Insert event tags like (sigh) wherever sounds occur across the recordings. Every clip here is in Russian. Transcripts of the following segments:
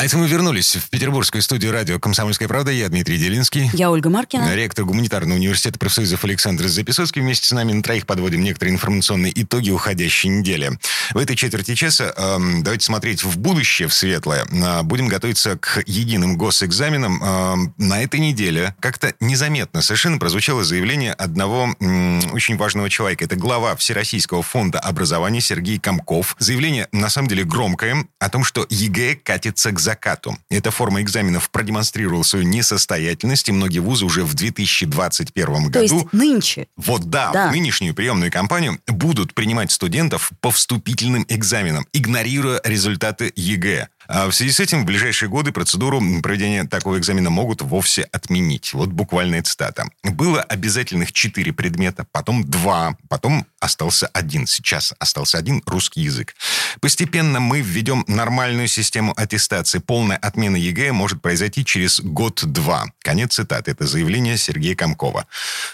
А это мы вернулись в петербургскую студию радио «Комсомольская правда». Я Дмитрий Делинский. Я Ольга Маркина. Ректор гуманитарного университета профсоюзов Александр Записоцкий. Вместе с нами на троих подводим некоторые информационные итоги уходящей недели. В этой четверти часа э, давайте смотреть в будущее, в светлое. Э, будем готовиться к единым госэкзаменам. Э, на этой неделе как-то незаметно совершенно прозвучало заявление одного э, очень важного человека. Это глава Всероссийского фонда образования Сергей Комков. Заявление, на самом деле, громкое о том, что ЕГЭ катится к закату. Эта форма экзаменов продемонстрировала свою несостоятельность, и многие вузы уже в 2021 То году... есть нынче. Вот да, Да. в нынешнюю приемную кампанию будут принимать студентов по вступительным экзаменам, игнорируя результаты ЕГЭ. А в связи с этим в ближайшие годы процедуру проведения такого экзамена могут вовсе отменить. Вот буквальная цитата. Было обязательных четыре предмета, потом два, потом остался один. Сейчас остался один русский язык. Постепенно мы введем нормальную систему аттестации. Полная отмена ЕГЭ может произойти через год-два. Конец цитаты. Это заявление Сергея Комкова.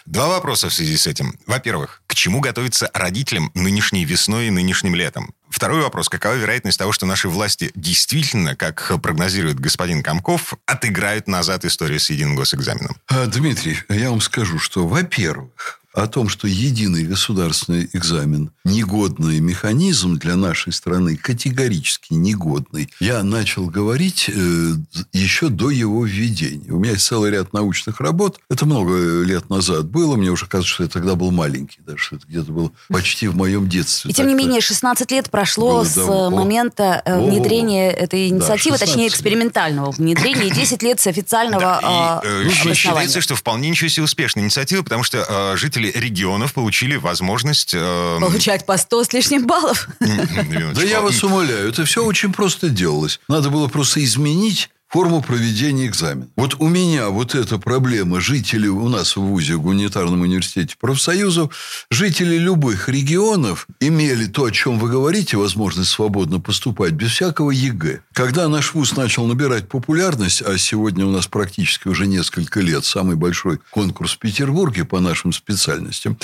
Два вопроса в связи с этим. Во-первых, к чему готовиться родителям нынешней весной и нынешним летом? Второй вопрос. Какова вероятность того, что наши власти действительно, как прогнозирует господин Комков, отыграют назад историю с единым госэкзаменом? А, Дмитрий, я вам скажу, что, во-первых, о том, что единый государственный экзамен – негодный механизм для нашей страны, категорически негодный, я начал говорить э, еще до его введения. У меня есть целый ряд научных работ. Это много лет назад было. Мне уже кажется, что я тогда был маленький. Даже что это где-то было почти в моем детстве. И тем не менее, 16 лет прошло Было с давно. момента э, внедрения этой инициативы, 16 точнее, лет. экспериментального внедрения, и 10 лет с официального Да, э, и, э, обоснования. считается, что вполне ничего себе успешная инициатива, потому что э, жители регионов получили возможность... э, Получать по 100 с лишним баллов. Да я вас умоляю, это все очень просто делалось. Надо было просто изменить форму проведения экзамена. Вот у меня вот эта проблема, жители у нас в ВУЗе, в гуманитарном университете профсоюзов, жители любых регионов имели то, о чем вы говорите, возможность свободно поступать без всякого ЕГЭ. Когда наш ВУЗ начал набирать популярность, а сегодня у нас практически уже несколько лет самый большой конкурс в Петербурге по нашим специальностям,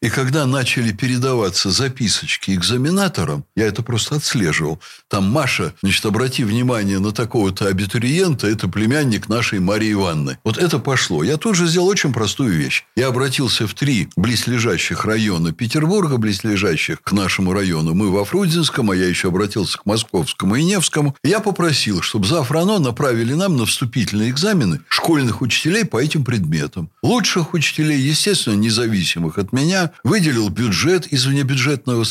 и когда начали передаваться записочки экзаменаторам, я это просто отслеживал. Там Маша, значит, обрати внимание на такого-то абитуриента, это племянник нашей Марии Ивановны. Вот это пошло. Я тут же сделал очень простую вещь. Я обратился в три близлежащих района Петербурга, близлежащих к нашему району. Мы во Фрунзенском, а я еще обратился к Московскому и Невскому. Я попросил, чтобы завтра оно направили нам на вступительные экзамены школьных учителей по этим предметам. Лучших учителей, естественно, независимых от меня, выделил бюджет из внебюджетного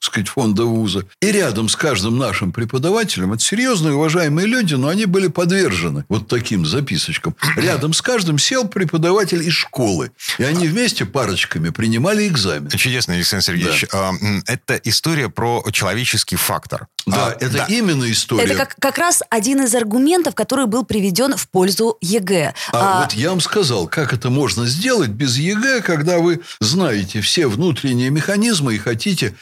сказать, фонда вуза. И рядом с каждым нашим преподавателем, это серьезные, уважаемые люди, но они были подвержены вот таким записочкам. (clears throat) Рядом с каждым сел преподаватель из школы. И они вместе парочками принимали экзамен. Чудесно, Александр Сергеевич. А, м, Это история про человеческий фактор. Да, А, это именно история. Это как, как раз один из аргументов, который был приведен в пользу ЕГЭ. А, А, вот я вам сказал, как это можно сделать без ЕГЭ, когда вы знаете все внутренние механизмы и хотите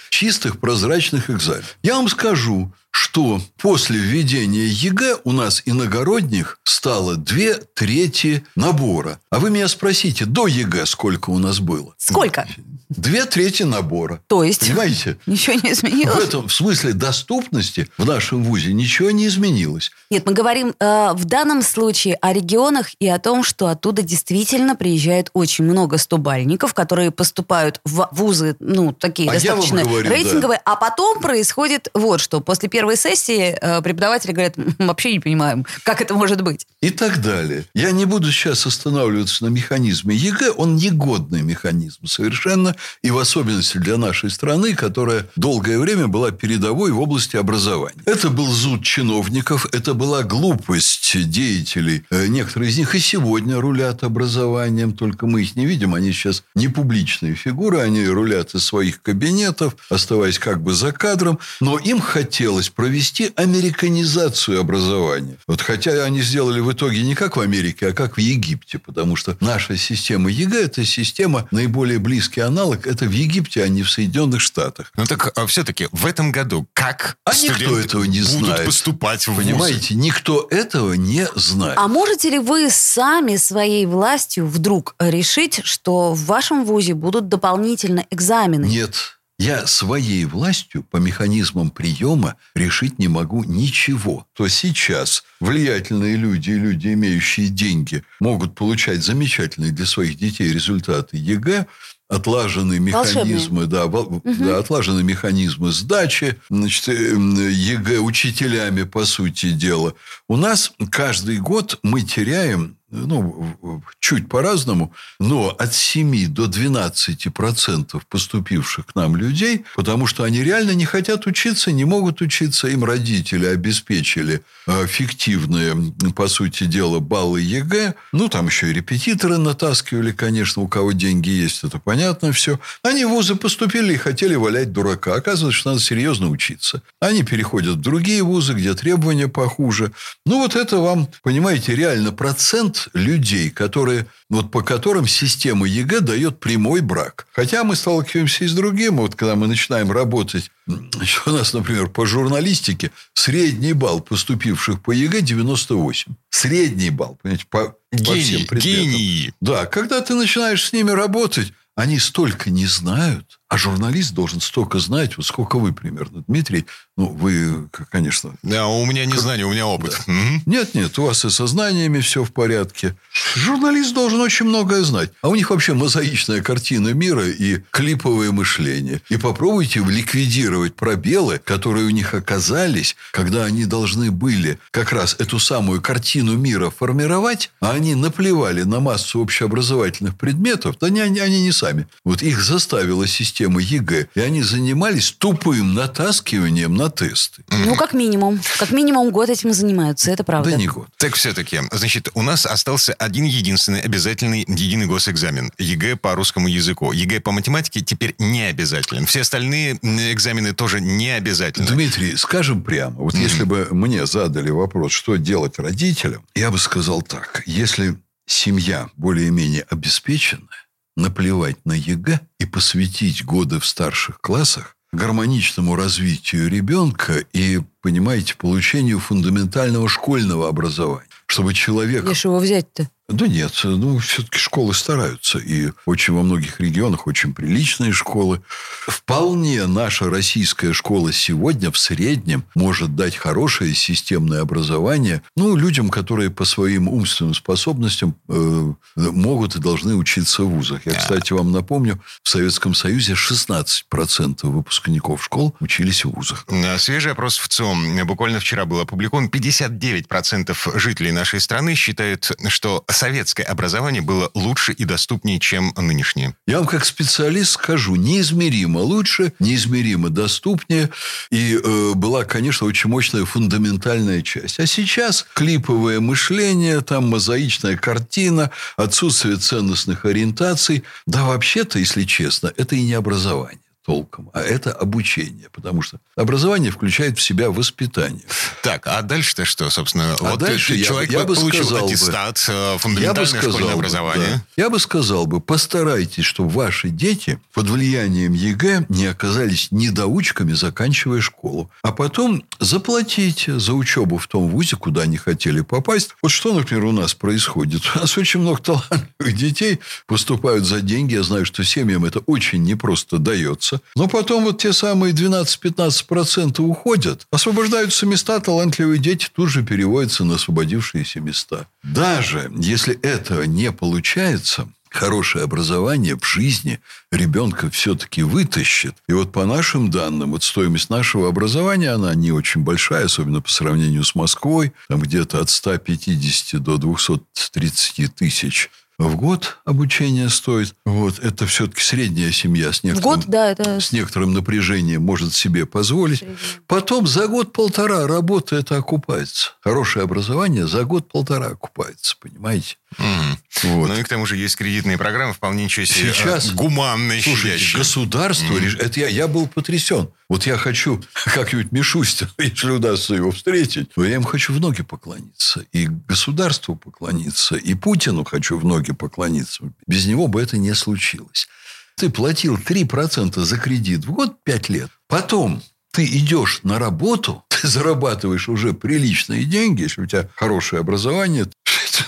чистых прозрачных экзаменов. Я вам скажу, что после введения ЕГЭ у нас иногородних стало две трети набора. А вы меня спросите, до ЕГЭ сколько у нас было? Сколько? Две трети набора. То есть Понимаете? ничего не В изменилось? этом в смысле доступности в нашем ВУЗе ничего не изменилось. Нет, мы говорим э, в данном случае о регионах и о том, что оттуда действительно приезжает очень много стобальников, которые поступают в вузы, ну, такие А достаточно говорю, рейтинговые, а потом происходит вот что. После первой сессии э, преподаватели говорят, «М, вообще не понимаем, как это может быть. и так далее. Я не буду сейчас останавливаться на механизме ЕГЭ. Он негодный механизм совершенно. И в особенности для нашей страны, которая долгое время была передовой в области образования. Это был зуд чиновников, это была глупость деятелей. Э, Некоторые из них и сегодня рулят образованием, только мы их не видим. Они сейчас не публичные фигуры, они рулят из своих кабинетов, оставаясь как бы за кадром. Но им хотелось провести американизацию образования. Вот хотя они сделали в итоге не как в Америке, а как в Египте, потому что наша система ЕГЭ – это система, наиболее близкий аналог – это в Египте, а не в Соединенных Штатах. Ну так а все-таки в этом году как а никто этого не будут знает. поступать в Понимаете, вузы? никто этого не знает. А можете ли вы сами своей властью вдруг решить, что в вашем вузе будут дополнительно экзамены? Нет. Я своей властью по механизмам приема решить не могу ничего. То сейчас влиятельные люди и люди, имеющие деньги, могут получать замечательные для своих детей результаты ЕГЭ, отлаженные механизмы, да, угу. да, отлаженные механизмы сдачи, значит, ЕГЭ учителями, по сути дела. У нас каждый год мы теряем ну, чуть по-разному, но от 7 до 12 процентов поступивших к нам людей, потому что они реально не хотят учиться, не могут учиться, им родители обеспечили э, фиктивные, по сути дела, баллы ЕГЭ, ну, там еще и репетиторы натаскивали, конечно, у кого деньги есть, это понятно все. Они в вузы поступили и хотели валять дурака. Оказывается, что надо серьезно учиться. Они переходят в другие вузы, где требования похуже. Ну, вот это вам, понимаете, реально процент людей, которые, вот по которым система ЕГЭ дает прямой брак. Хотя мы сталкиваемся и с другим. Вот когда мы начинаем работать, у нас, например, по журналистике средний балл поступивших по ЕГЭ 98. Средний балл, понимаете, по, гений, по всем предметам. Гении. Да, когда ты начинаешь с ними работать, они столько не знают, а журналист должен столько знать, вот сколько вы примерно, Дмитрий. Ну, вы, конечно... Да, у меня не знание, у меня опыт. Да. Нет, нет, у вас и со знаниями все в порядке. Журналист должен очень многое знать. А у них вообще мозаичная картина мира и клиповое мышление. И попробуйте ликвидировать пробелы, которые у них оказались, когда они должны были как раз эту самую картину мира формировать, а они наплевали на массу общеобразовательных предметов. Да не, они, они не сами. Вот их заставила система ЕГЭ. И они занимались тупым натаскиванием на тесты. Ну, как минимум. Как минимум год этим занимаются, это правда. Да не год. Так все-таки, значит, у нас остался один единственный обязательный единый госэкзамен. ЕГЭ по русскому языку. ЕГЭ по математике теперь не обязателен. Все остальные экзамены тоже не обязательны. Дмитрий, скажем прямо, вот mm-hmm. если бы мне задали вопрос, что делать родителям, я бы сказал так. Если семья более-менее обеспеченная, наплевать на ЕГЭ и посвятить годы в старших классах гармоничному развитию ребенка и, понимаете, получению фундаментального школьного образования. Чтобы человек... Где его взять-то? Да нет, ну, все-таки школы стараются. И очень во многих регионах очень приличные школы. Вполне наша российская школа сегодня в среднем может дать хорошее системное образование ну, людям, которые по своим умственным способностям э, могут и должны учиться в вузах. Я, кстати, вам напомню, в Советском Союзе 16% выпускников школ учились в вузах. Свежий опрос в ЦИОМ буквально вчера был опубликован. 59% жителей нашей страны считают, что советское образование было лучше и доступнее, чем нынешнее? Я вам как специалист скажу, неизмеримо лучше, неизмеримо доступнее. И э, была, конечно, очень мощная фундаментальная часть. А сейчас клиповое мышление, там мозаичная картина, отсутствие ценностных ориентаций. Да вообще-то, если честно, это и не образование толком, а это обучение, потому что образование включает в себя воспитание. Так, а дальше-то что, собственно? А вот дальше я, человек я бы получил сказал аттестат, бы, фундаментальное я бы сказал школьное бы, образование. Да, я бы сказал бы, постарайтесь, чтобы ваши дети под влиянием ЕГЭ не оказались недоучками, заканчивая школу. А потом заплатите за учебу в том вузе, куда они хотели попасть. Вот что, например, у нас происходит? У нас очень много талантливых детей поступают за деньги. Я знаю, что семьям это очень непросто дается. Но потом вот те самые 12-15% уходят. Освобождаются места, талантливые дети тут же переводятся на освободившиеся места. Даже если этого не получается, хорошее образование в жизни ребенка все-таки вытащит. И вот по нашим данным, вот стоимость нашего образования, она не очень большая, особенно по сравнению с Москвой. Там где-то от 150 до 230 тысяч в год обучение стоит. Вот, это все-таки средняя семья с некоторым, год, да, это... с некоторым напряжением может себе позволить. Средняя. Потом за год-полтора работа это окупается. Хорошее образование за год-полтора окупается, понимаете? Угу. Вот. Ну и к тому же есть кредитные программы, вполне ничего себе Сейчас, гуманные, слушайте, щадящие. государство, угу. это я, я был потрясен. Вот я хочу (laughs) как-нибудь Мишустина, (laughs) если удастся его встретить, но я им хочу в ноги поклониться. И государству поклониться, и Путину хочу в ноги поклониться. Без него бы это не случилось. Ты платил 3% за кредит в год 5 лет. Потом ты идешь на работу, (laughs) ты зарабатываешь уже приличные деньги, если у тебя хорошее образование,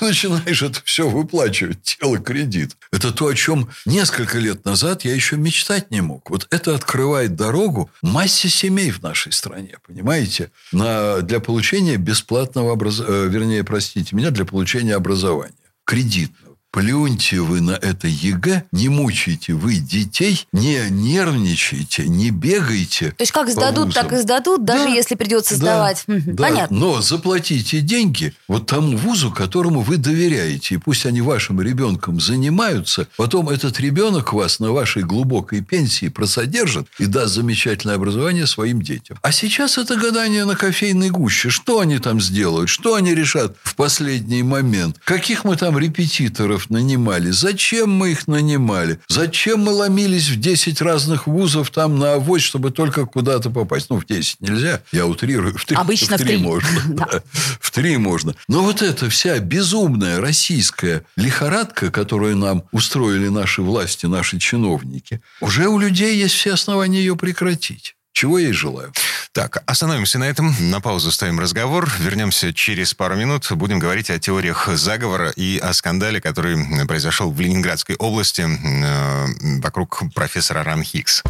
(laughs) начинаешь это все выплачивать, тело кредит. Это то, о чем несколько лет назад я еще мечтать не мог. Вот это открывает дорогу массе семей в нашей стране, понимаете, на, для получения бесплатного образования, э, вернее, простите меня, для получения образования кредитного. Плюньте вы на это ЕГЭ, не мучайте вы детей, не нервничайте, не бегайте. То есть как сдадут, так и сдадут, даже да, если придется да, сдавать. Да, Понятно. Но заплатите деньги вот тому вузу, которому вы доверяете. И пусть они вашим ребенком занимаются, потом этот ребенок вас на вашей глубокой пенсии просодержит и даст замечательное образование своим детям. А сейчас это гадание на кофейной гуще. Что они там сделают? Что они решат в последний момент? Каких мы там репетиторов репетиторов нанимали. Зачем мы их нанимали? Зачем мы ломились в 10 разных вузов там на авось, чтобы только куда-то попасть? Ну, в 10 нельзя, я утрирую. В 3, Обычно в 3, в 3. можно. (laughs) Да. (laughs) В 3 можно. Но вот эта вся безумная российская лихорадка, которую нам устроили наши власти, наши чиновники, уже у людей есть все основания ее прекратить. Чего я и желаю. Так, остановимся на этом. На паузу ставим разговор. Вернемся через пару минут. Будем говорить о теориях заговора и о скандале, который произошел в Ленинградской области э, вокруг профессора Ран Хикс.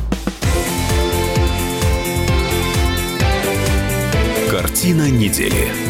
Картина недели.